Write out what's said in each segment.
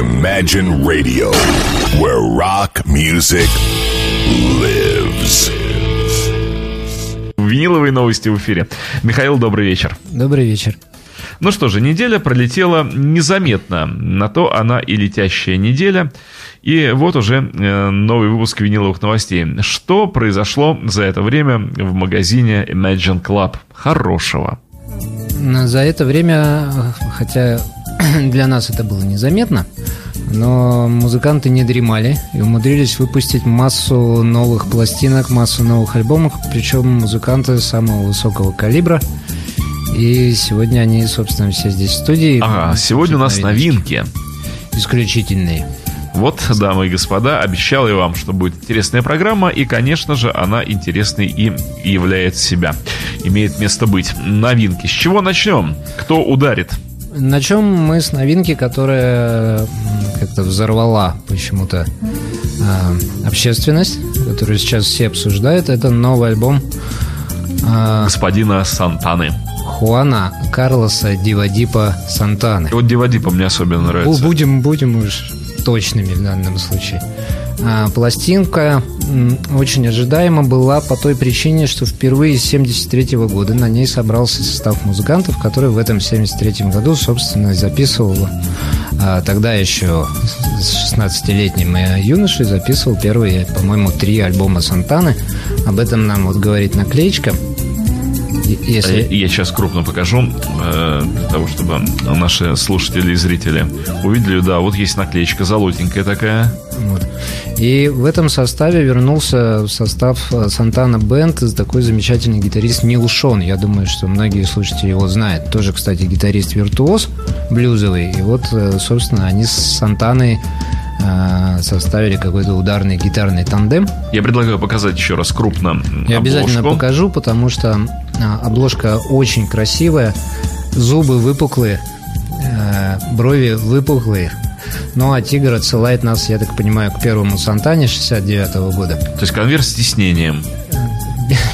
Imagine Radio, where rock music lives. Виниловые новости в эфире. Михаил, добрый вечер. Добрый вечер. Ну что же, неделя пролетела незаметно. На то она и летящая неделя. И вот уже э, новый выпуск виниловых новостей. Что произошло за это время в магазине Imagine Club? Хорошего. За это время, хотя для нас это было незаметно, но музыканты не дремали и умудрились выпустить массу новых пластинок, массу новых альбомов, причем музыканты самого высокого калибра. И сегодня они, собственно, все здесь в студии. Ага, сегодня у нас новинки. Исключительные. Вот, дамы и господа, обещал я вам, что будет интересная программа, и, конечно же, она интересной и являет себя. Имеет место быть. Новинки. С чего начнем? Кто ударит? Начнем мы с новинки, которая как-то взорвала почему-то э, общественность, которую сейчас все обсуждают. Это новый альбом э, господина Сантаны. Хуана Карлоса Дивадипа Сантаны. Вот Дивадипа мне особенно нравится. Будем, будем уж точными в данном случае. А, пластинка очень ожидаема была по той причине, что впервые с 73 года на ней собрался состав музыкантов, который в этом 73 году, собственно, записывал а, тогда еще с 16-летним юношей записывал первые, по-моему, три альбома Сантаны. Об этом нам вот говорит наклеечка – если... Я сейчас крупно покажу, э, для того, чтобы наши слушатели и зрители увидели. Да, вот есть наклеечка золотенькая такая. Вот. И в этом составе вернулся в состав Сантана Бенд такой замечательный гитарист Нил Шон. Я думаю, что многие слушатели его знают. Тоже, кстати, гитарист-виртуоз блюзовый. И вот, э, собственно, они с Сантаной Э, составили какой-то ударный гитарный тандем. Я предлагаю показать еще раз крупно Я обязательно покажу, потому что а, обложка очень красивая, зубы выпуклые, э, брови выпуклые. Ну, а «Тигр» отсылает нас, я так понимаю, к первому Сантане 69 -го года. То есть конверт с тиснением.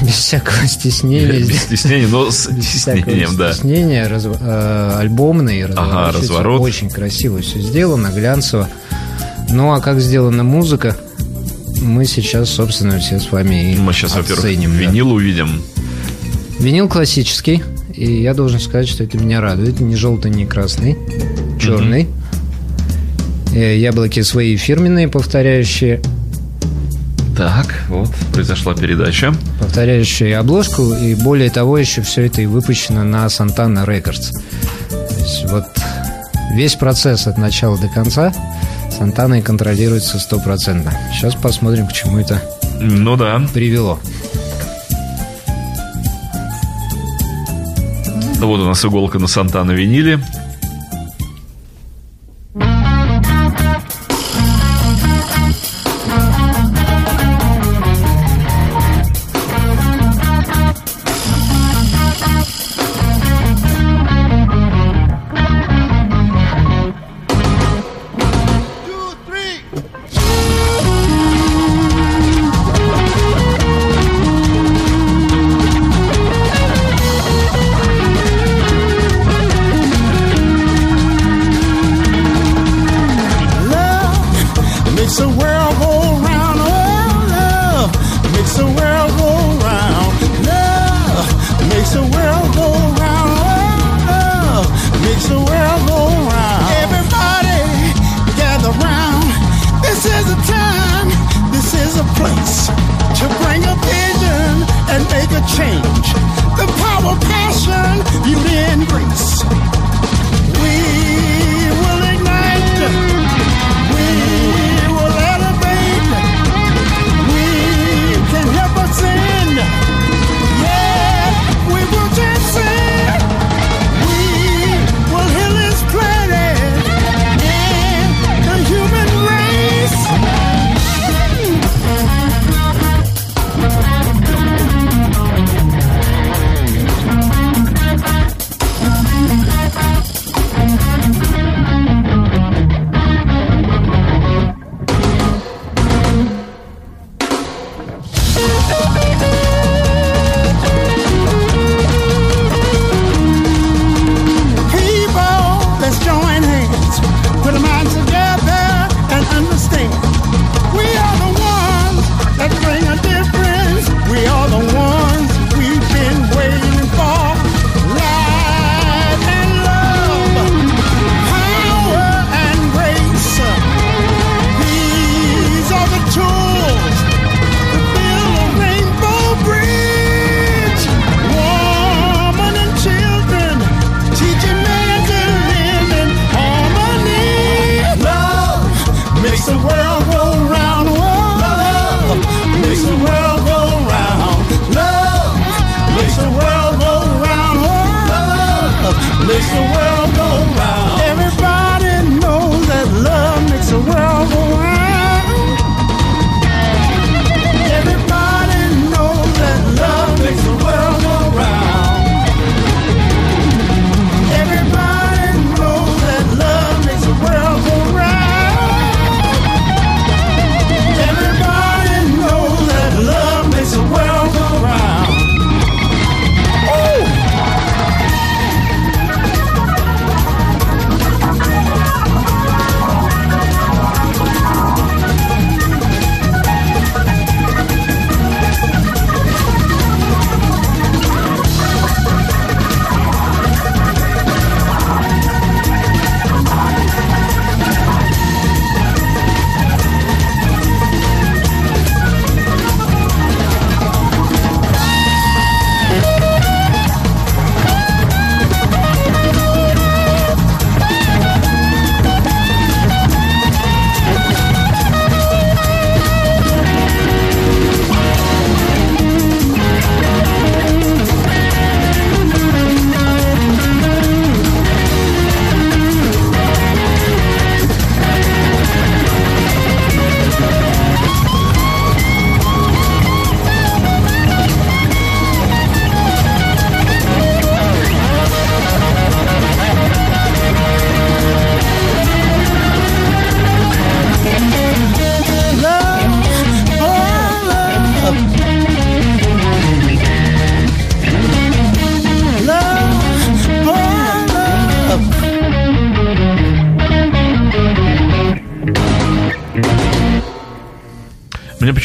Без всякого стеснения. Без стеснения, но с стеснением, да. Стеснение, раз, э, альбомный, ага, разворот. Очень красиво все сделано, глянцево. Ну, а как сделана музыка, мы сейчас, собственно, все с вами и Мы сейчас, во-первых, винил увидим. Винил классический, и я должен сказать, что это меня радует. Не желтый, не красный, черный. Mm-hmm. Яблоки свои фирменные, повторяющие. Так, вот, произошла передача. Повторяющие обложку, и более того, еще все это и выпущено на Santana Records. То есть вот весь процесс от начала до конца – Сантаной контролируется стопроцентно. Сейчас посмотрим, к чему это ну да. привело. Вот у нас иголка на Сантана виниле.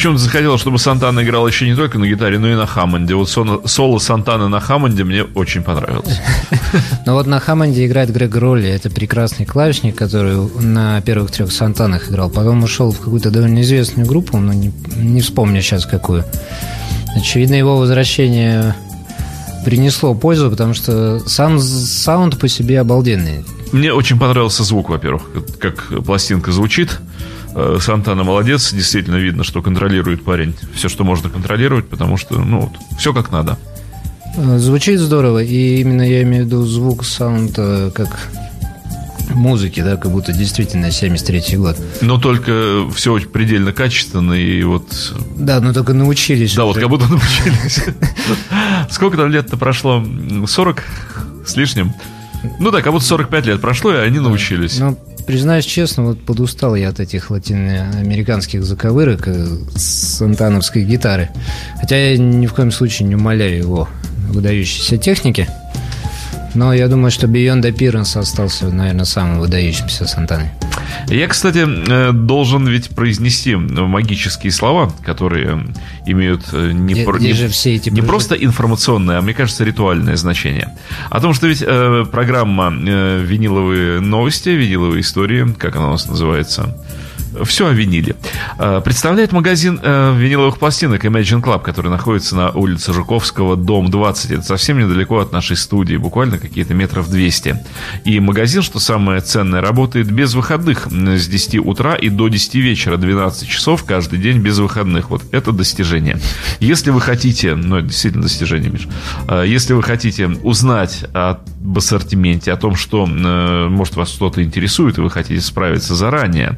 Почему-то захотелось, чтобы Сантана играл еще не только на гитаре, но и на Хаммонде. Вот соло Сантана на Хаммонде мне очень понравилось. Ну вот на Хаммонде играет Грег Ролли. Это прекрасный клавишник, который на первых трех Сантанах играл. Потом ушел в какую-то довольно известную группу, но не, не вспомню сейчас какую. Очевидно, его возвращение принесло пользу, потому что сам саунд по себе обалденный. Мне очень понравился звук, во-первых, как пластинка звучит. Э, Сантана молодец, действительно видно, что контролирует парень все, что можно контролировать, потому что, ну, вот, все как надо. Э, звучит здорово, и именно я имею в виду звук, саунд, э, как музыки, да, как будто действительно 73-й год. Но только все очень предельно качественно, и вот... Да, но только научились. Да, уже. вот как будто научились. Сколько там лет-то прошло? 40 с лишним? Ну да, как будто 45 лет прошло, и они научились. Ну, признаюсь честно, вот подустал я от этих латиноамериканских заковырок э, с антановской гитары. Хотя я ни в коем случае не умоляю его выдающейся техники. Но я думаю, что Beyond Appearance остался, наверное, самым выдающимся Сантаной. Я, кстати, э, должен ведь произнести магические слова, которые имеют э, не, где, про, где не, все эти не просто информационное, а, мне кажется, ритуальное значение. О том, что ведь э, программа э, «Виниловые новости», «Виниловые истории», как она у нас называется, все о виниле. Э, представляет магазин э, виниловых пластинок Imagine Club, который находится на улице Жуковского, дом 20. Это совсем недалеко от нашей студии, буквально какие-то метров 200. И магазин, что самое ценное, работает без выходных с 10 утра и до 10 вечера, 12 часов каждый день без выходных. Вот это достижение. Если вы хотите, ну это действительно достижение, Миш, э, если вы хотите узнать об ассортименте, о том, что, может, вас что-то интересует, и вы хотите справиться заранее,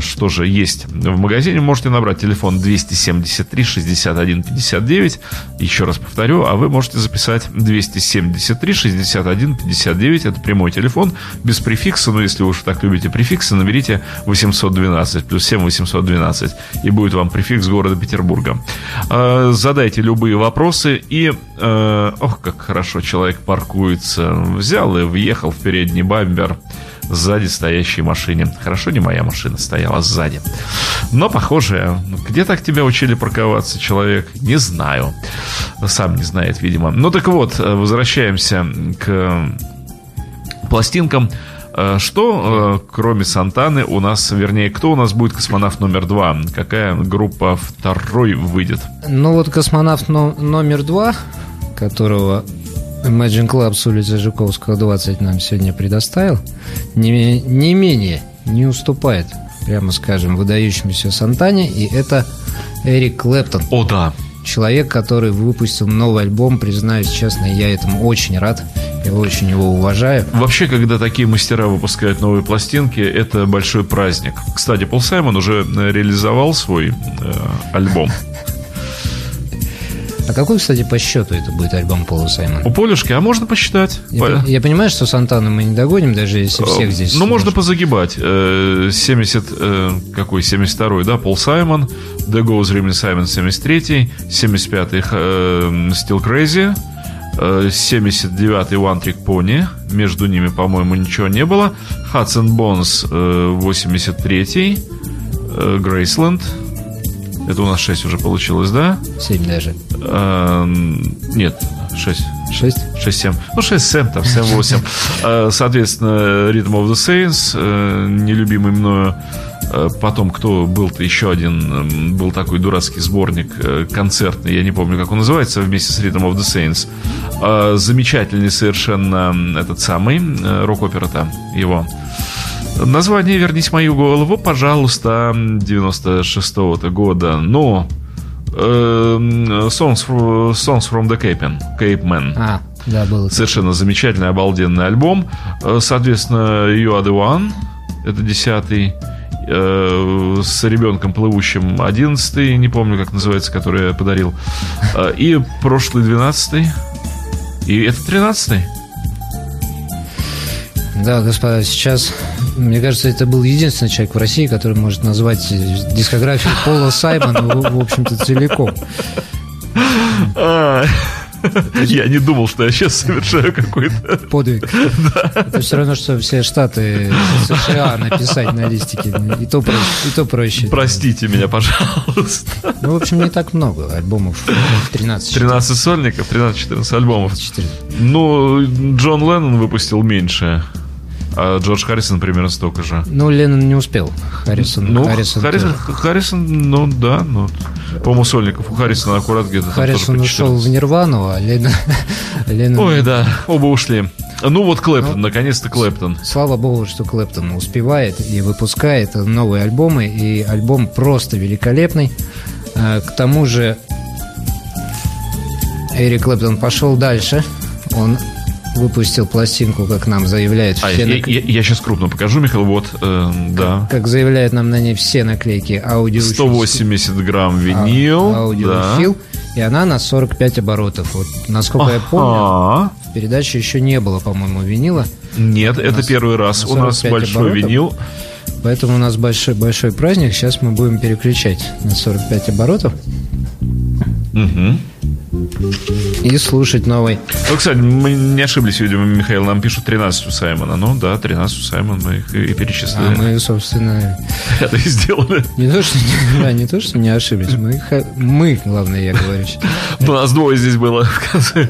что же есть в магазине, можете набрать телефон 273 61 59. Еще раз повторю, а вы можете записать 273 61 59. Это прямой телефон, без префикса, но если вы уж так любите префиксы, наберите 812 плюс 7 812, и будет вам префикс города Петербурга. А, задайте любые вопросы, и, э, ох, как хорошо человек паркуется. Взял и въехал в передний бампер сзади стоящей машине. Хорошо, не моя машина стояла сзади. Но, похоже, где так тебя учили парковаться, человек? Не знаю. Сам не знает, видимо. Ну так вот, возвращаемся к пластинкам. Э, что, э, кроме Сантаны, у нас, вернее, кто у нас будет космонавт номер два? Какая группа второй выйдет? Ну вот космонавт номер два, которого Imagine Club с улицы Жуковского, 20 нам сегодня предоставил, не, не менее не уступает, прямо скажем, выдающемуся Сантане, и это Эрик Клэптон. О, да. Человек, который выпустил новый альбом, признаюсь честно, я этому очень рад. Я очень его уважаю. Вообще, когда такие мастера выпускают новые пластинки, это большой праздник. Кстати, Пол Саймон уже реализовал свой э, альбом. А какой, кстати, по счету это будет альбом Пола Саймона? У Полюшки, а можно посчитать. Я, по... я понимаю, что Сантану мы не догоним, даже если всех э, здесь... Ну, можно позагибать. 70, э, э, какой, 72-й, да, Пол Саймон, The Goes Rimley Simon 73-й, 75-й Still Crazy, 79-й One Trick Pony, между ними, по-моему, ничего не было, Hudson Bones 83-й, Graceland, это у нас 6 уже получилось, да? 7 даже. А, нет, 6. 6? 6-7. Ну, 6-7, там, 7-8. А, соответственно, Rhythm of the Saints, э, нелюбимый мною. А, потом, кто был-то еще один, был такой дурацкий сборник э, концертный, я не помню, как он называется, вместе с Rhythm of the Saints. Замечательный совершенно этот самый э, рок-опера-то его. Название «Вернись мою голову», пожалуйста, 96-го года. Но э, Songs, Songs from the Cape, Cape Man. А, да, был. Совершенно замечательный, обалденный альбом. Э, соответственно, You Are The One, это десятый. Э, с ребенком плывущим одиннадцатый, не помню, как называется, который я подарил. Э, и прошлый двенадцатый. И это тринадцатый. Да, господа, сейчас, мне кажется, это был единственный человек в России, который может назвать дискографию Пола Саймона, в, общем-то, целиком. Я не думал, что я сейчас совершаю какой-то... Подвиг. Это все равно, что все штаты США написать на листике. И то проще. И то проще. Простите меня, пожалуйста. Ну, в общем, не так много альбомов. 13. 13 сольников, 13-14 альбомов. 4. Ну, Джон Леннон выпустил меньше. А Джордж Харрисон примерно столько же. Ну, Леннон не успел. Харрисон, Ну, Харрисон, Харрисон, тоже. Харрисон, ну да, ну, по-моему, сольников у Харрисона аккурат где-то Харрисон ушел в 14. Нирвану, а Леннон... Леннон- Ой, да, оба ушли. Ну вот Клэптон, наконец-то Клэптон. Слава богу, что Клэптон успевает и выпускает новые альбомы, и альбом просто великолепный. А, К тому же Эрик Клэптон пошел дальше. Он выпустил пластинку, как нам заявляют А, все я, нак- сейчас крупно покажу, Михаил, вот, э, да. как заявляют нам на ней все наклейки аудио 180 грамм винил. А, аудиофил, и она на 45 оборотов. Вот, насколько я помню, в передаче еще не было, по-моему, винила. Нет, это нас первый раз. У нас 45 большой оборотов. винил. Поэтому у нас большой, большой праздник. Сейчас мы будем переключать на 45 оборотов Мгм. И слушать новый. Ну, кстати, мы не ошиблись, видимо, Михаил. Нам пишут 13 у Саймона. Ну да, 13 у Саймона. Мы их и А перечислили. мы, собственно, Это и сделали. не то, что, да, не то, что не ошиблись. Мы, мы, главное, я говорю. У нас двое здесь было в конце.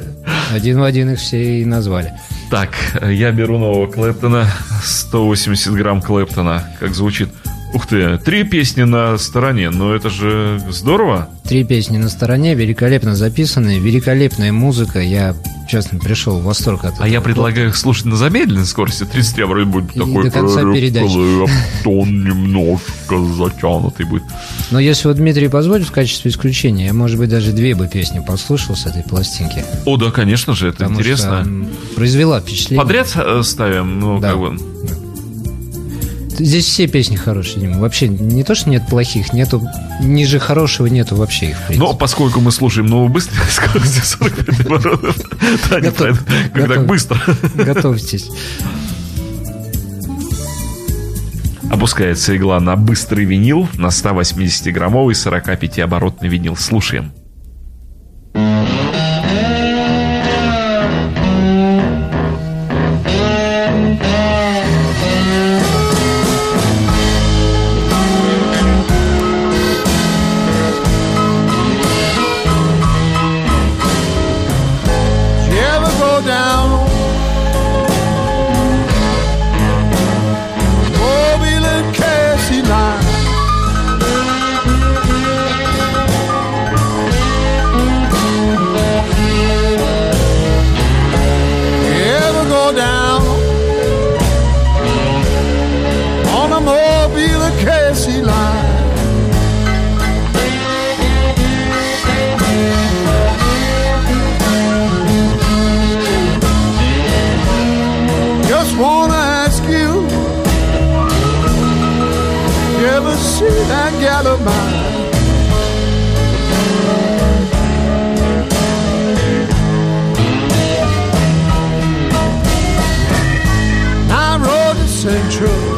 Один в один их все и назвали. Так, я беру нового Клэптона. 180 грамм Клэптона. Как звучит? Ух ты, три песни на стороне. Ну это же здорово. Три песни на стороне, великолепно записанные, великолепная музыка. Я, честно, пришел в восторг от А я этого. предлагаю их слушать на замедленной скорости. 33 вроде будет И такой до конца «Клэптон передачи». немножко затянутый будет. Но если вот Дмитрий позволит в качестве исключения, я, может быть, даже две бы песни послушал с этой пластинки. О, да, конечно же, это Потому интересно. что произвела впечатление. Подряд э, ставим, ну, Да. как бы. Здесь все песни хорошие, Дима. Вообще не то, что нет плохих, нету ниже хорошего нету вообще их. Но поскольку мы слушаем новую быструю скорости 45 оборотов, да, не Готов. правильно, как так Готов. быстро. Готовьтесь. Опускается игла на быстрый винил, на 180-граммовый 45-оборотный винил. Слушаем. Just wanna ask you, you ever see that gal of mine? Central,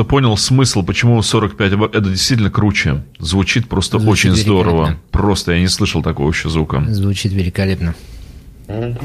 что понял смысл, почему 45 в- это действительно круче. Звучит просто Звучит очень здорово. Просто я не слышал такого еще звука. Звучит великолепно. You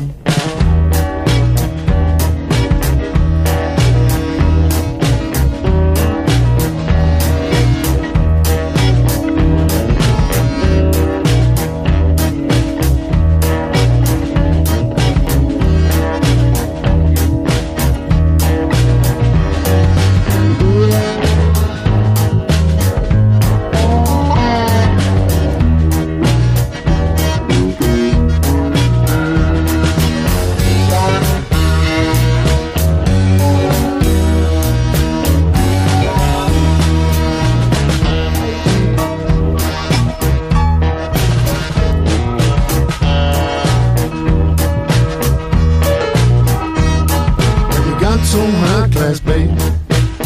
some high class, babe,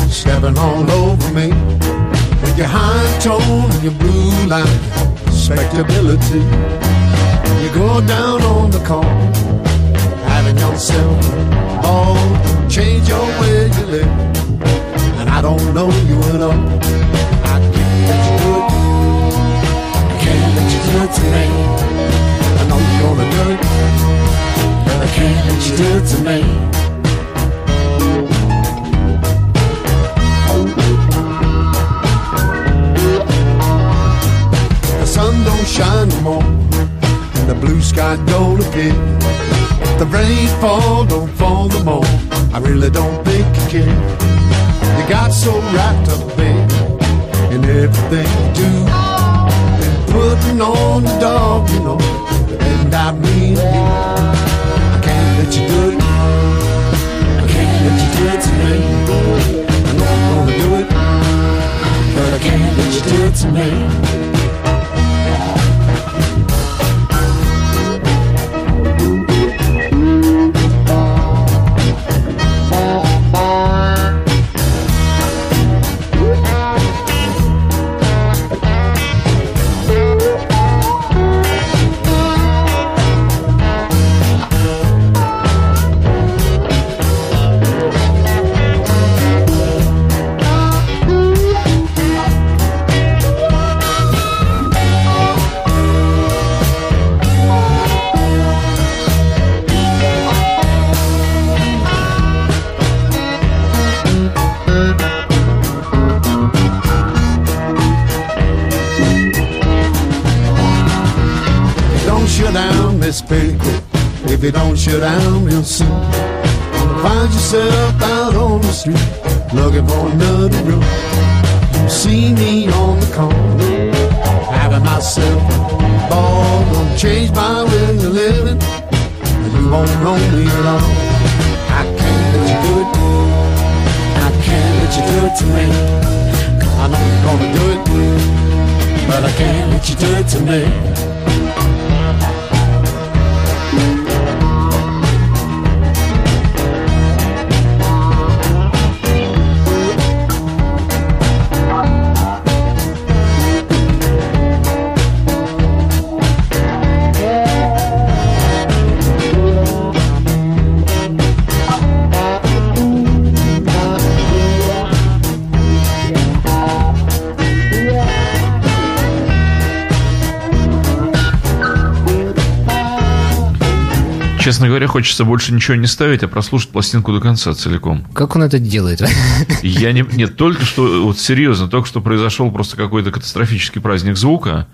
stepping all over me. With your high tone and your blue line, respectability. You go down on the corner, having yourself all change your way you live. And I don't know you at all. I you do. I can't let you do it to me. I know you're gonna do it, but I can't let you do it to me. Shine no more, and the blue sky don't appear. The rain fall, don't fall no more. I really don't think you care. You got so wrapped up, babe, in everything you do. And putting on the dog, you know, and I mean you. I can't let you do it. I can't let you do it to me. I know I'm gonna do it, but I can't let you do it to me. If um you don't shut down real soon. Gonna find yourself out on the street looking for another room. You see me on the corner, having myself a ball. Gonna change my way of living, and you won't know me all. I can't let you do it. I can't let you do it to me. I know you're gonna do it, but I can't let you do it to me. Честно говоря, хочется больше ничего не ставить, а прослушать пластинку до конца целиком. Как он это делает? Я не... Нет, только что, вот серьезно, только что произошел просто какой-то катастрофический праздник звука,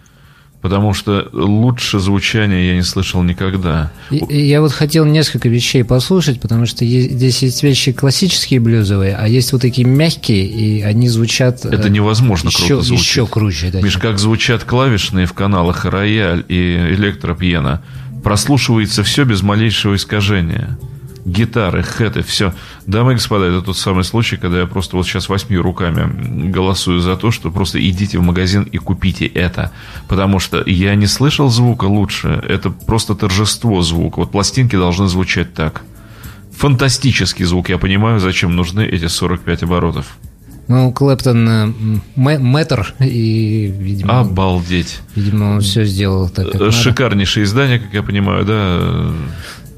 потому что лучше звучания я не слышал никогда. И Я вот хотел несколько вещей послушать, потому что е- здесь есть вещи классические блюзовые, а есть вот такие мягкие, и они звучат... Это э, невозможно еще, круто звучит. еще круче. да. Миш, как звучат клавишные в каналах рояль и электропьена, прослушивается все без малейшего искажения. Гитары, хэты, все. Дамы и господа, это тот самый случай, когда я просто вот сейчас восьми руками голосую за то, что просто идите в магазин и купите это. Потому что я не слышал звука лучше. Это просто торжество звука. Вот пластинки должны звучать так. Фантастический звук. Я понимаю, зачем нужны эти 45 оборотов. Ну, Клэптон э, мэтр, и, видимо, Обалдеть. видимо он все сделал так, как Э, надо. Шикарнейшее издание, как я понимаю, да.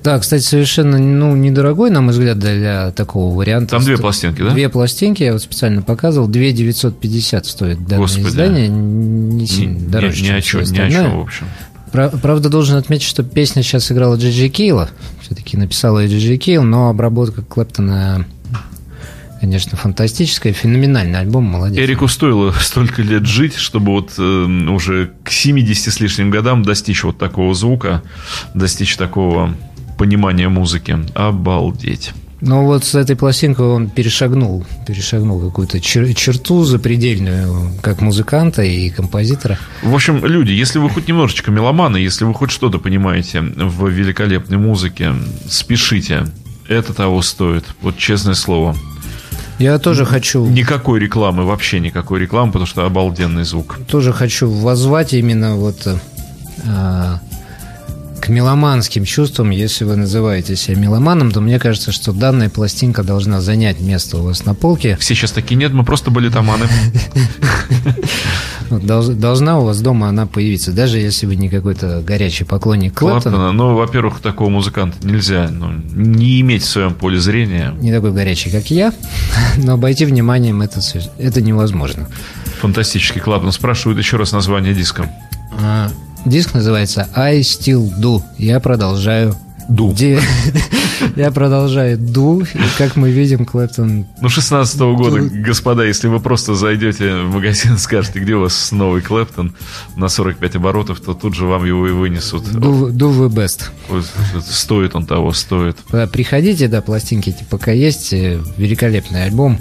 Да, кстати, совершенно ну, недорогой, на мой взгляд, для такого варианта. Там две пластинки, да? Две пластинки, я вот специально показывал, 2 950 стоит данное Господи. издание, не Ни, сильно ни- дороже, ни чем о чем, ни о чем, в общем. Пра- Правда, должен отметить, что песня сейчас играла Джиджи Кейла, все-таки написала ее Джиджи Кейл, но обработка Клэптона, конечно, фантастическая, феноменальный альбом, молодец. Эрику стоило столько лет жить, чтобы вот э, уже к 70 с лишним годам достичь вот такого звука, достичь такого понимания музыки. Обалдеть. Но вот с этой пластинкой он перешагнул, перешагнул какую-то чер- черту запредельную, как музыканта и композитора. В общем, люди, если вы хоть немножечко меломаны, если вы хоть что-то понимаете в великолепной музыке, спешите. Это того стоит. Вот честное слово. Я тоже хочу, Никакой рекламы, вообще никакой рекламы, потому что обалденный звук. тоже хочу воззвать именно вот э, а, к меломанским чувствам. Если вы называете себя меломаном, то мне кажется, что данная пластинка должна занять место у вас на полке. Все сейчас такие, нет, мы просто. Вот долж- должна у вас дома она появиться, даже если вы не какой-то горячий поклонник Клэптона. Ну, во-первых, такого музыканта нельзя ну, не иметь в своем поле зрения. Не такой горячий, как я, но обойти вниманием это, это невозможно. Фантастический Клэптон. Спрашивают еще раз название диска. Диск называется I Still Do. Я продолжаю Ду. Де- Я продолжаю ду, и как мы видим, Клэптон... Ну, 16 года, господа, если вы просто зайдете в магазин и скажете, где у вас новый Клэптон на 45 оборотов, то тут же вам его и вынесут. Do, do the best. Стоит он того, стоит. Да, Приходите, да, пластинки эти пока есть. э, Великолепный альбом.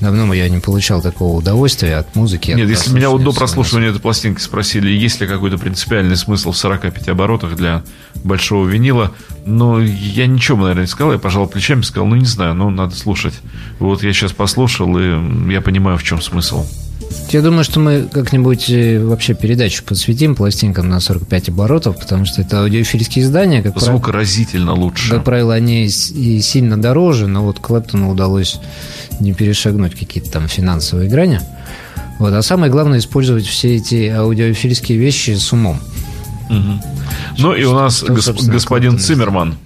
Давно я не получал такого удовольствия от музыки. от Нет, если меня вот до прослушивания прослушивания этой пластинки спросили, есть ли какой-то принципиальный смысл в 45 оборотах для большого винила, ну, я ничего, наверное, не сказал, я пожал плечами, сказал, ну, не знаю, ну, надо слушать. Вот я сейчас послушал, и я понимаю, в чем смысл. Я думаю, что мы как-нибудь э, вообще передачу посвятим пластинкам на 45 оборотов, потому что это аудиофильские издания, как, Звук разительно лучше. как правило, они и сильно дороже, но вот Клэптону удалось не перешагнуть какие-то там финансовые грани. Вот. А самое главное использовать все эти аудиофильские вещи с умом. Ну, и у нас Что, господин Циммерман.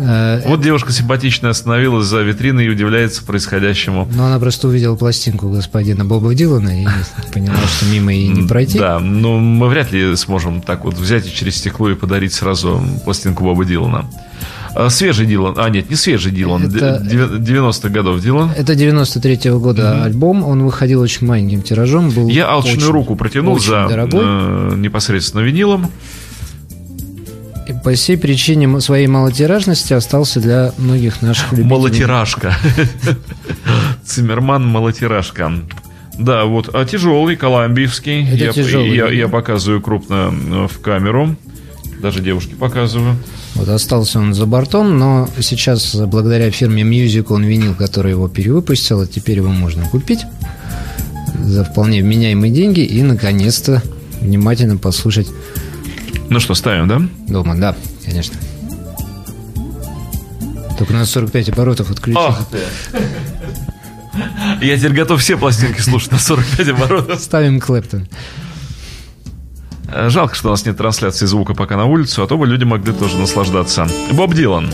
Э, Вот девушка симпатичная остановилась за витриной и удивляется происходящему. Но она просто увидела пластинку господина Боба Дилана и поняла, что мимо ей не пройти. Да, но мы вряд ли сможем так вот взять и через стекло и подарить сразу пластинку Боба Дилана. А, Свежий Дилан. А, нет, не свежий Дилан. Это- Д- 90-х годов Дилан. Это 93-го года альбом, он выходил очень маленьким тиражом. Был Я алчную очень- руку протянул очень за дорогой. э, непосредственно винилом. И по всей причине своей малотиражности остался для многих наших любителей. Малотиражка. Циммерман малотиражка. Да, вот, а тяжелый, колумбиевский. Это я, тяжелый, я, я показываю крупно э, в камеру. Даже девушке показываю. Вот остался он за бортом, но сейчас благодаря фирме Music он винил, который его перевыпустила, теперь его можно купить за вполне вменяемые деньги и, наконец-то, внимательно послушать ну что, ставим, да? Думаю, да, конечно. Только на 45 оборотов отключить. Ох ты. Я теперь готов все пластинки слушать на 45 оборотов. Ставим Клэптон. Жалко, что у нас нет трансляции звука пока на улицу, а то бы люди могли тоже наслаждаться. Боб Дилан.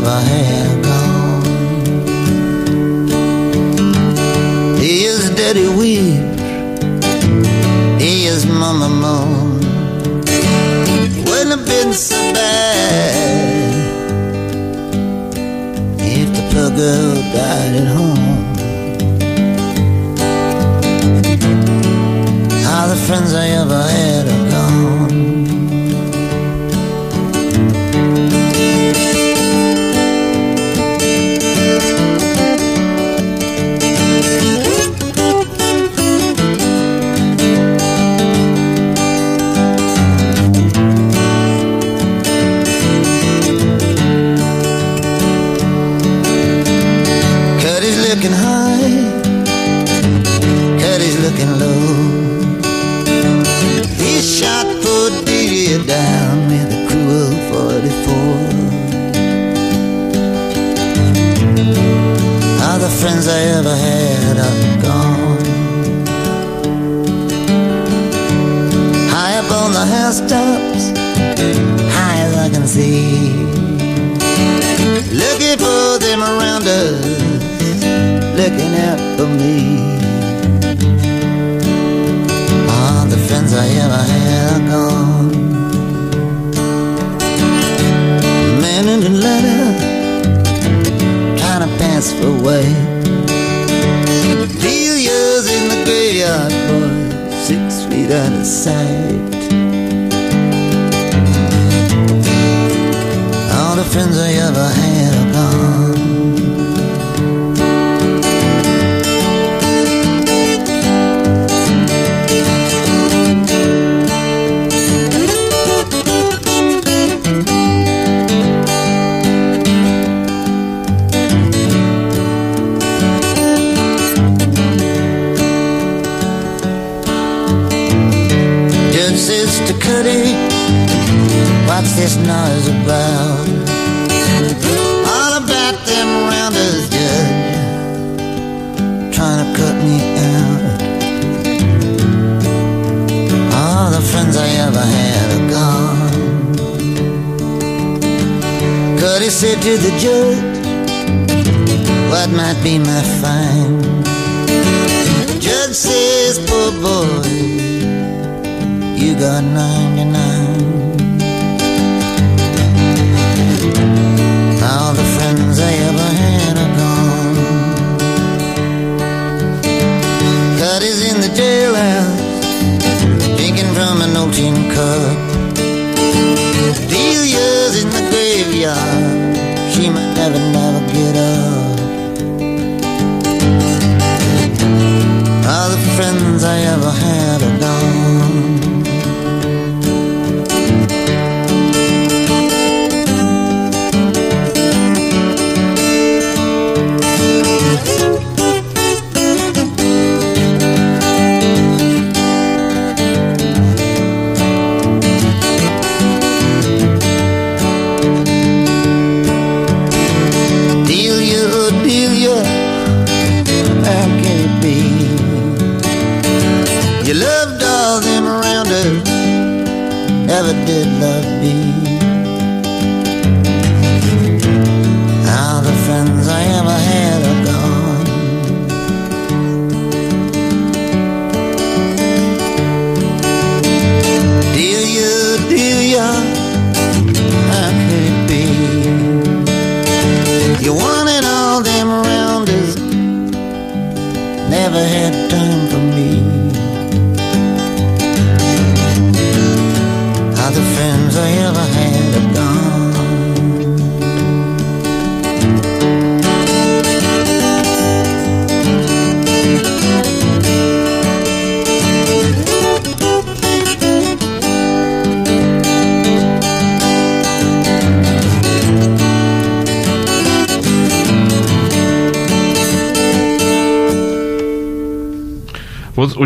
never had. friends I ever had are gone. be my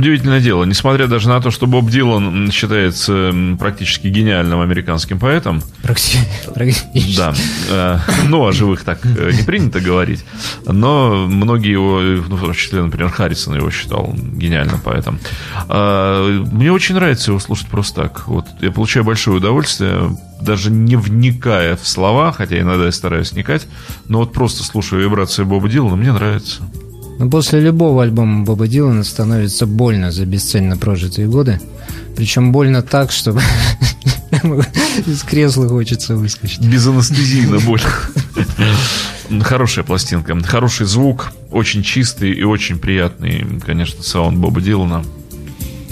удивительное дело, несмотря даже на то, что Боб Дилан считается практически гениальным американским поэтом, Практи- Практически. да, э, ну, о живых так э, не принято говорить, но многие его, ну, в том числе, например, Харрисон его считал гениальным поэтом. А, Мне очень нравится его слушать просто так. Вот я получаю большое удовольствие, даже не вникая в слова, хотя иногда я стараюсь вникать, но вот просто слушая вибрации Боба Дилана, мне нравится. Но после любого альбома Боба Дилана становится больно за бесцельно прожитые годы. Причем больно так, что из кресла хочется выскочить. Без анестезийно боль. Хорошая пластинка, хороший звук, очень чистый и очень приятный, конечно, саунд Боба Дилана.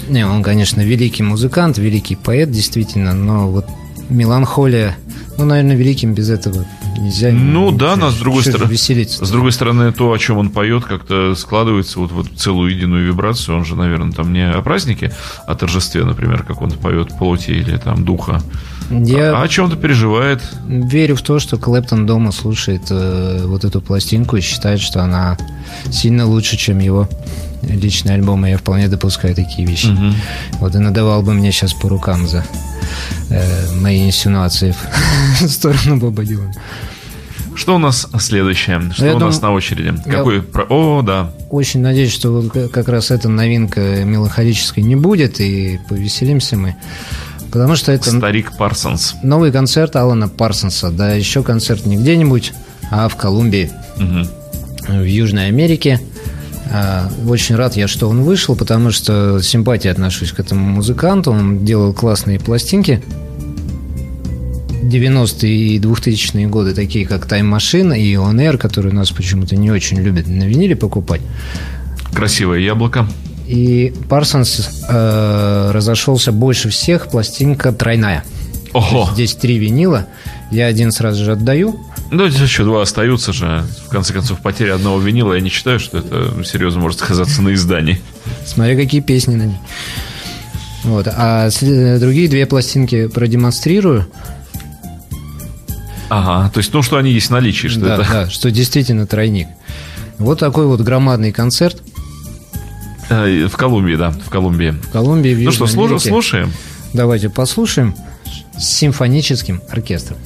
Не, он, конечно, великий музыкант, великий поэт, действительно, но вот меланхолия, ну, наверное, великим без этого нельзя. Ну да, но с другой стороны, веселиться. с другой стороны, то, о чем он поет, как-то складывается вот, вот целую единую вибрацию. Он же, наверное, там не о празднике, а о торжестве, например, как он поет плоти или там духа, Я а о чем-то переживает. верю в то, что Клэптон дома слушает э, вот эту пластинку и считает, что она сильно лучше, чем его личный альбом, и я вполне допускаю такие вещи. Вот и надавал бы мне сейчас по рукам за э, мои инсинуации в сторону Боба Дилана. Что у нас следующее? Что я у нас дум- на очереди? я- Какой? про- О, да. Очень надеюсь, что вот как раз эта новинка меланхолической не будет, и повеселимся мы. Потому что это Старик Парсонс. новый концерт Алана Парсонса. Да, еще концерт не где-нибудь, а в Колумбии, Мгм. в Южной Америке. А, Очень рад я, что он вышел, потому что с симпатией отношусь к этому музыканту. Он делал классные пластинки. 90-е и 2000-е годы, такие как Time Machine и On Air, которые нас почему-то не очень любят на виниле покупать. Красивое яблоко. И Парсонс э, разошелся больше всех, пластинка тройная. Ого! Здесь три винила, я один сразу же отдаю. Ну, здесь еще два остаются же. В конце концов, потеря одного винила, я не считаю, что это серьезно может сказаться на издании. Смотря какие песни на ней. Вот. А другие две пластинки продемонстрирую. Ага, то есть, ну, что они есть в наличии, что да, это... да, что действительно тройник. Вот такой вот громадный концерт Э, В Колумбии, да, в Колумбии. в Колумбии, в Ну что, слушаем? Давайте послушаем симфоническим оркестром.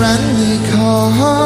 friendly call.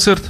Концерт?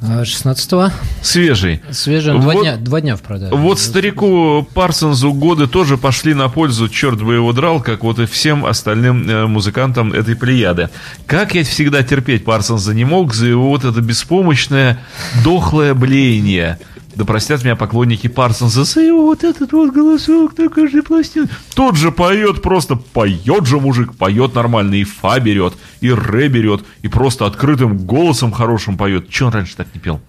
А 16-го. Свежий. Свежий. Два, Вот- дня, два дня в продаже. Вот старику Парсонсу годы тоже пошли на пользу, черт бы его драл, как вот и всем остальным э, музыкантам этой плеяды. Как я всегда терпеть Парсонса не мог за его вот это беспомощное, дохлое блеяние. Да простят меня поклонники Парсонса за его вот этот вот голосок на каждой пластине. Тот же поет, просто поет же мужик, поет нормально, и фа берет, и ре берет, и просто открытым голосом хорошим поет. Че он раньше так не пел?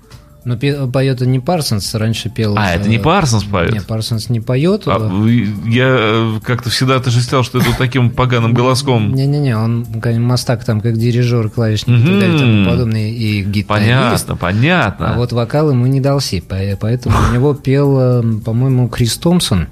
Но пе- поет он не Парсонс, раньше пел... А, это не Парсонс поет? Не, Парсонс не поет. А, я э, как-то всегда отождествлял, что это таким поганым голоском. Не-не-не, он мастак там, как дирижер, клавишник и так далее, и тому подобное, и гитарист. Понятно, понятно. А вот вокал ему не дался, по- поэтому у него пел, э, по-моему, Крис Томпсон.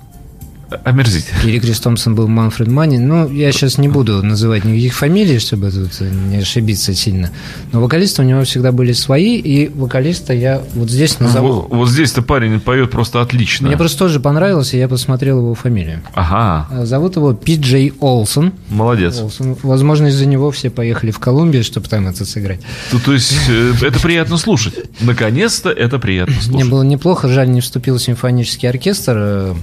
Омерзительно. Или Крис Томпсон был Манфред Манни. Ну, я сейчас не буду называть никаких фамилий, чтобы тут э, не ошибиться сильно. Но вокалисты у него всегда были свои, и вокалиста я вот здесь назову. Вот, вот здесь-то парень поет просто отлично. Мне просто тоже понравился, я посмотрел его фамилию. Ага, А, Зовут его Пи Джей Олсон. молодец. Олсон. Возможно, из-за него все поехали в Колумбию, чтобы там это сыграть. То, то есть э, это приятно слушать. Наконец-то это приятно Мне слушать. было неплохо, жаль, не вступил симфонический оркестр.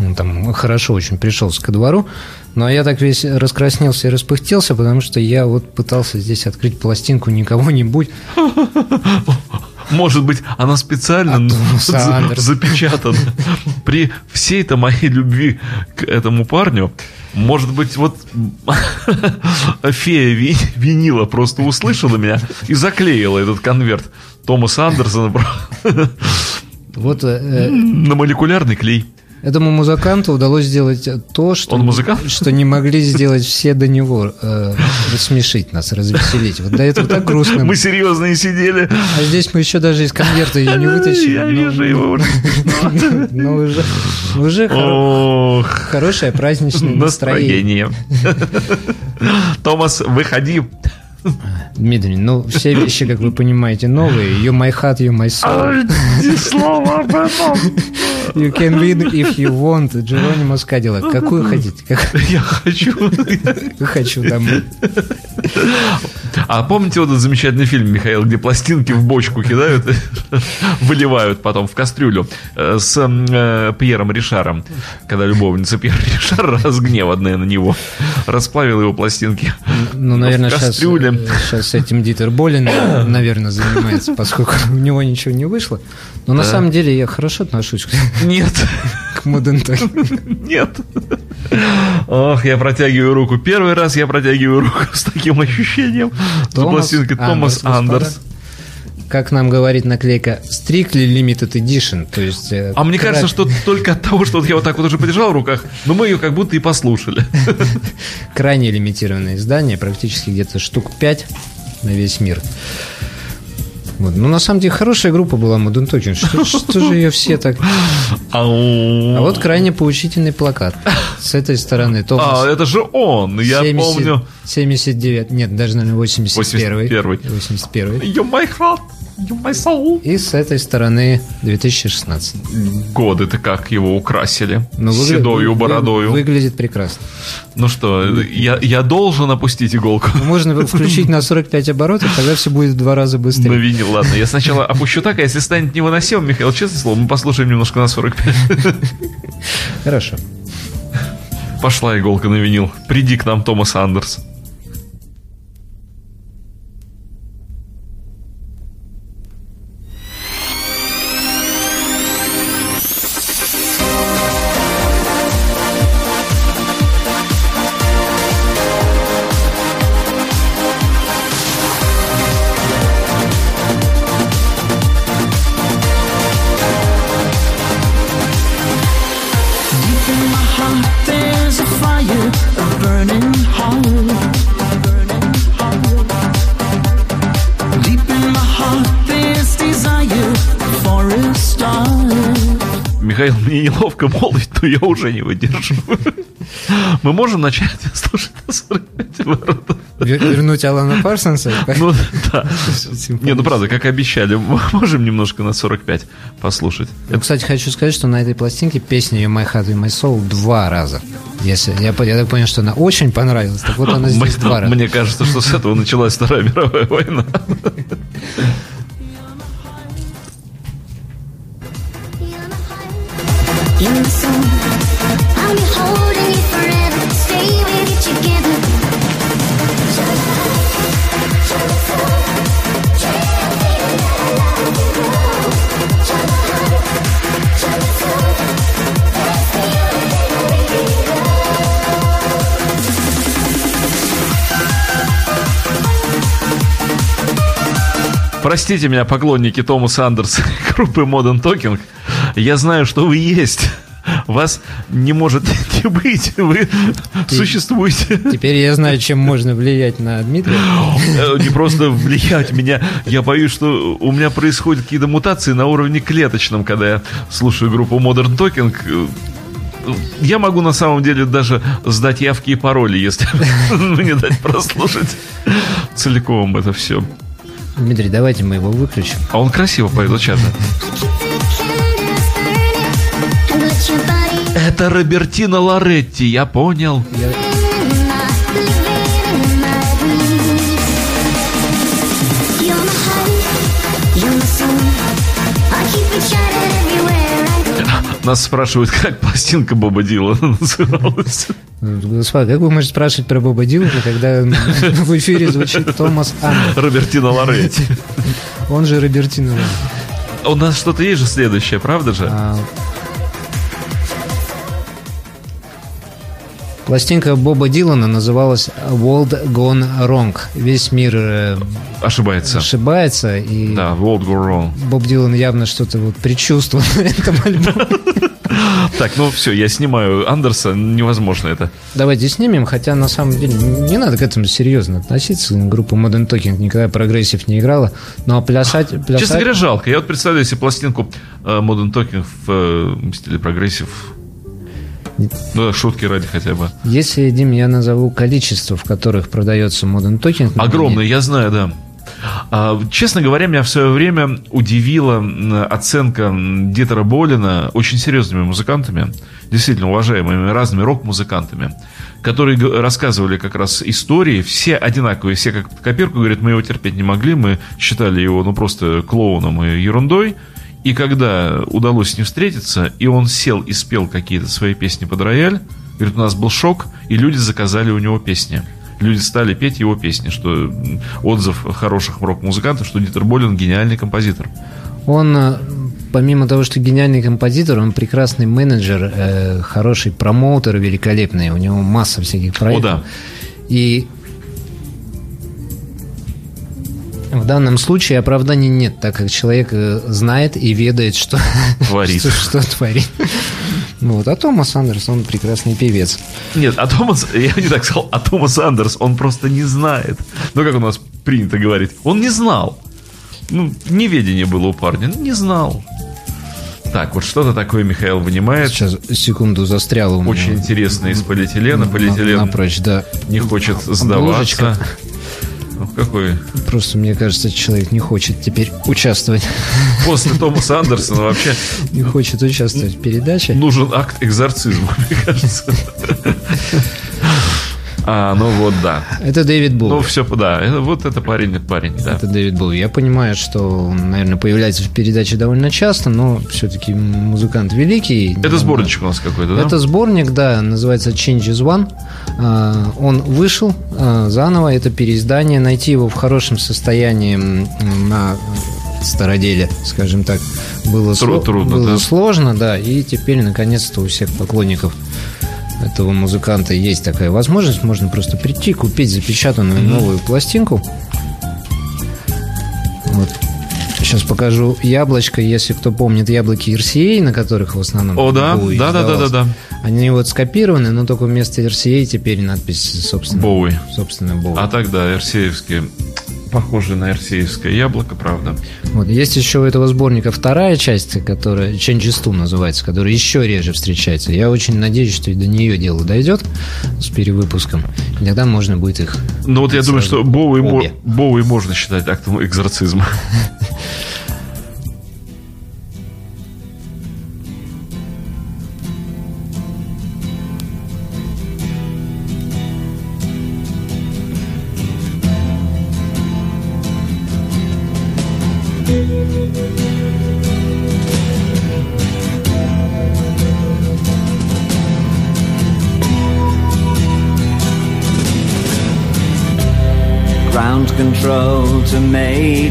Он там хорошо очень пришелся ко двору. Но я так весь раскраснелся и распыхтелся, потому что я вот пытался здесь открыть пластинку не кого-нибудь. Может быть, она специально От запечатана. При всей-то моей любви к этому парню, может быть, вот фея ви- винила просто услышала меня и заклеила этот конверт Томаса Андерсона Вот э, на молекулярный клей. Этому музыканту удалось сделать то, что, Он музыкант? что не могли сделать все до него. э, рассмешить нас, развеселить. Вот до этого так грустно. Мы серьезные сидели. А здесь мы еще даже из конверта ее не вытащили. Я но- вижу его. Но уже, уже Ох, хорошее праздничное настроение. Томас, выходи. Дмитрий, ну, все вещи, как вы понимаете, новые. You my heart, you my soul. Ни слова об этом. You can win if you want. Джеронимо Кадиллак. Какую хотите? Как Я хочу. хочу домой. А помните вот этот замечательный фильм, Михаил, где пластинки в бочку кидают, выливают потом в кастрюлю э, с э, Пьером Ришаром, когда любовница Пьера Ришара, разгневанная на него, расплавила его пластинки Ну, наверное, сейчас, сейчас этим Дитер Болин, наверное, занимается, поскольку у него ничего не вышло. Но на самом деле я хорошо отношусь к, Нет, к Модентоке. нет. Ох, я протягиваю руку. Первый раз я протягиваю руку с таким ощущением. За пластинкой Томас Андерс. Как нам говорит наклейка, Strictly Limited Edition, то есть... э, А мне крат- кажется, что только от того, что вот я вот так вот уже подержал в руках, но мы ее как будто и послушали. крайне лимитированное издание, практически где-то штук 5 на весь мир. Вот. Ну, на самом деле, хорошая группа была Modern Talking. Что, что же ее все так... А вот крайне поучительный плакат. С этой стороны. Томас А, это же он, я 70 помню. 79, нет, даже, наверное, 81 81-й. 81 You my heart, My soul. И с этой стороны 2016. Годы-то как его украсили. Ну, выгля- Седою вы- бородою. Выглядит прекрасно. Ну что, я, я должен опустить иголку Можно включить на 45 оборотов, тогда все будет в два раза на быстрее. винил. Ладно, я сначала опущу так, а если станет невыносимым, Михаил, честное слово, мы послушаем немножко на 45. Хорошо. Пошла иголка на винил. Приди к нам, Томас Андерс. Но я уже не выдержу. Мы можем начать слушать на 45 оборотов? Вер- Вернуть Алана Парсонса? Ну, да. Не, ну правда, как обещали, мы можем немножко на 45 послушать. Ну, кстати, хочу сказать, что на этой пластинке песня «My Heart and My Soul» два раза. Если, я, я так понял, что она очень понравилась, так вот она здесь два раза. Мне кажется, что с этого началась Вторая мировая война. Простите меня, поклонники Томаса Андерса группы Modern Talking. Я знаю, что вы есть. Вас не может не быть. Вы существуете. Теперь я знаю, чем можно влиять на Дмитрия. Э, Не просто влиять меня. Я боюсь, что у меня происходят какие-то мутации на уровне клеточном, когда я слушаю группу Modern Talking. Э, Я могу на самом деле даже сдать явки и пароли, если мне дать прослушать целиком это все. Дмитрий, давайте мы его выключим. А он красиво поет, вот you shining everywhere I go. Нас спрашивают, как пластинка Боба Дилана называлась. Господа, как вы можете спрашивать про Боба Дилана, когда в эфире звучит Томас Андерс? Робертино Лоретти. Он же Робертино. Лоретти. У нас что-то есть же следующее, правда же? А, Пластинка Боба Дилана называлась World Gone Wrong. Весь мир э, Ошибается. ошибается, и Да, World Go Wrong. Боб Дилан явно что-то вот предчувствовал на этом альбоме. Так, ну все, я снимаю Андерса, невозможно это. Давайте снимем, хотя на самом деле не надо к этому серьезно относиться. Группа Modern Talking никогда прогрессив не играла. Ну а плясать... плясать... Честно говоря, жалко. Я вот представляю себе пластинку э, Modern Talking в э, стиле прогрессив. Ну, шутки ради хотя бы. Если, Дим, я назову количество, в которых продается Modern Talking... на Огромный, я знаю, да. А, честно говоря, меня в свое время удивила оценка м, Дитера Болина очень серьезными музыкантами, действительно уважаемыми разными рок-музыкантами, которые рассказывали как раз истории, все одинаковые, все как копирку, говорят, мы его терпеть не могли, мы считали его ну просто клоуном и ерундой, и когда удалось с ним встретиться, и он сел и спел какие-то свои песни под рояль, говорит, у нас был шок, и люди заказали у него песни. Люди стали петь его песни, что отзыв хороших рок-музыкантов, что Дитер Болин гениальный композитор. Он, э, помимо того, что гениальный композитор, он прекрасный менеджер, э, хороший промоутер, великолепный. У него масса всяких проектов. О, да. И в данном случае оправданий нет, так как человек э, знает и ведает, что Творит. что, что творит. Вот. А Томас Андерс, он прекрасный певец. Нет, а Томас, я не так сказал, а Томас Андерс, он просто не знает. Ну, как у нас принято говорить, он не знал. Ну, неведение было у парня, не знал. Так, вот что-то такое Михаил вынимает. Сейчас, секунду, застрял у меня. Очень интересно из полиэтилена. На- Полиэтилен Напрочь, да. не хочет Обложечка. Ну, какой? Просто, мне кажется, человек не хочет теперь участвовать. После Томаса Андерсона вообще Не хочет участвовать в передаче. нужен акт экзорцизма, мне кажется. А, ну вот, да. Это Дэвид Боуи. Ну, все, да. Вот это парень, это парень, да. Это Дэвид Боуи. Я понимаю, что он, наверное, появляется в передаче довольно часто, но все-таки музыкант великий. Это сборничек у нас какой-то, да? Это сборник, да, называется Changes One. А, Он вышел а, заново, это переиздание. Найти его в хорошем состоянии на староделе, скажем так, было, Тру- сло- трудно, было да. сложно, да. И теперь, наконец-то, у всех поклонников этого музыканта есть такая возможность. Можно просто прийти, купить запечатанную новую пластинку. Вот. Сейчас покажу яблочко, если кто помнит яблоки RCA, на которых в основном О, да, Боуи да, да, да, да, да. Они вот скопированы, но только вместо RCA теперь надпись собственно. Боуи. Собственно, Боуи. А тогда Эрсеевские, похожие на Эрсеевское яблоко, правда. Вот. Есть еще у этого сборника вторая часть, которая Changes to называется, которая еще реже встречается. Я очень надеюсь, что и до нее дело дойдет с перевыпуском. И тогда можно будет их... Ну вот я думаю, что Боуи. Боуи можно считать актом экзорцизма.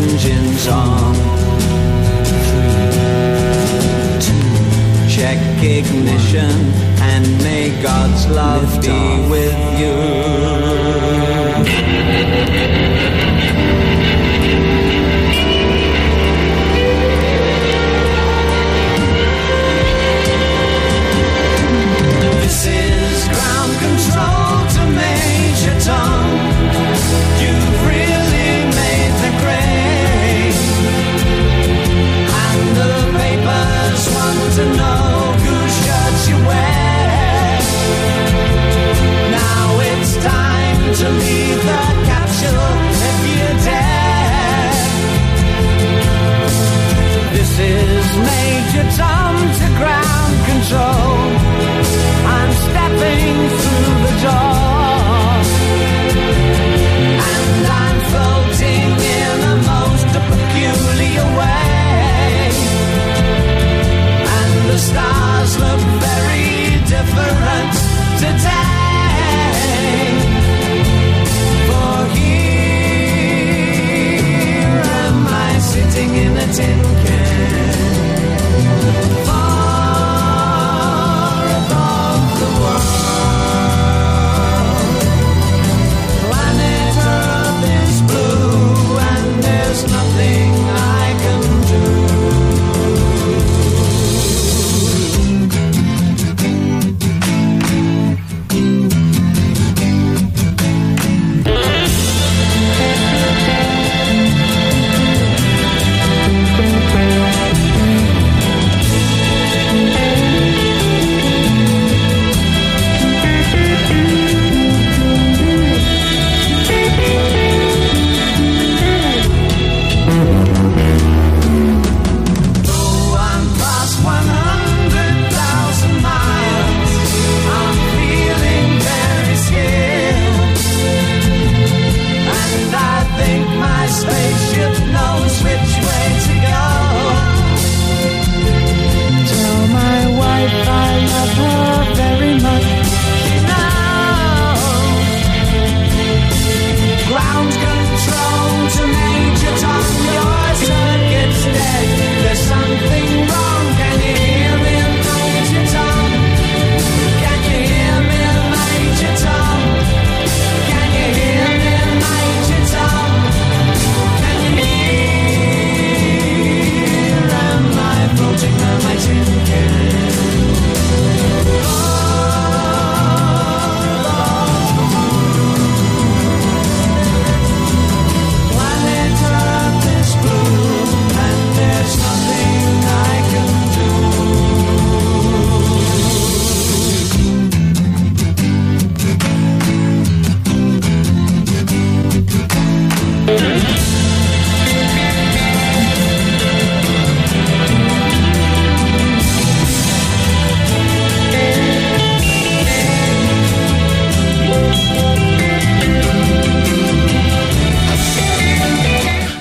engines on. Three, two, check ignition and may God's love be with you. Major Tom to ground control. I'm stepping through the door. And I'm floating in most peculiar way. And the stars look very different today.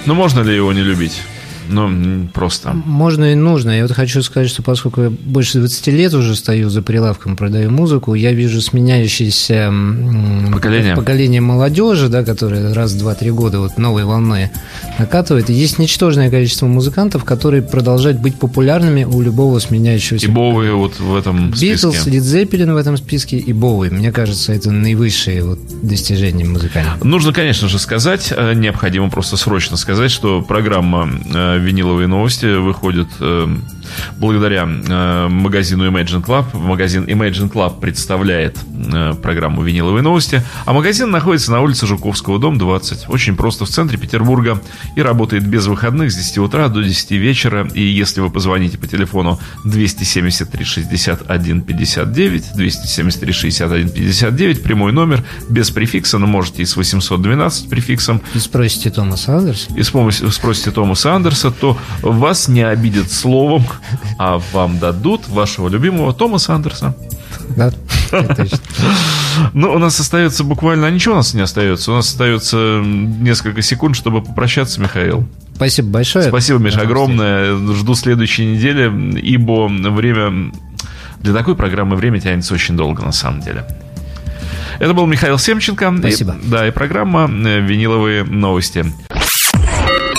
Ну, можно ли его не любить? Ну, просто. Можно и нужно. Я вот хочу сказать, что поскольку я больше 20 лет уже стою за прилавком, продаю музыку, я вижу сменяющееся Поколение. поколение молодежи, да, которое раз, два, три года вот новой волной накатывает. И есть ничтожное количество музыкантов, которые продолжают быть популярными у любого сменяющегося И Боуи вот в этом Битлз, списке. Лид Зеппелин в этом списке и Боуи. Мне кажется, это наивысшие вот достижения музыкальные. Нужно, конечно же, сказать, э, необходимо просто срочно сказать, что программа э, «Виниловые новости» выходит э, благодаря э, магазину Imagine Club. Магазин Imagine Club представляет э, программу «Виниловые новости», а магазин находится на улице Жуковского, дом 20. Очень просто в центре Петербурга и работает без выходных с 10 утра до 10 вечера. И если вы позвоните по телефону 273 61 59, 273 61 59, прямой номер, без префикса, но можете и с 812 префиксом, И спросите Томаса Андерса. и спом- спросите Томаса Андерса, то вас не обидят словом, а вам дадут вашего любимого Томаса Андерса. Да, точно. Ну, у нас остается буквально... а Ничего у нас не остается. У нас остается несколько секунд, чтобы попрощаться, Михаил. Спасибо большое. Спасибо, Миша, огромное. Жду следующей недели, ибо время... Для такой программы время тянется очень долго, на самом деле. Это был Михаил Семченко. И- Спасибо. да, и программа э, «Виниловые новости».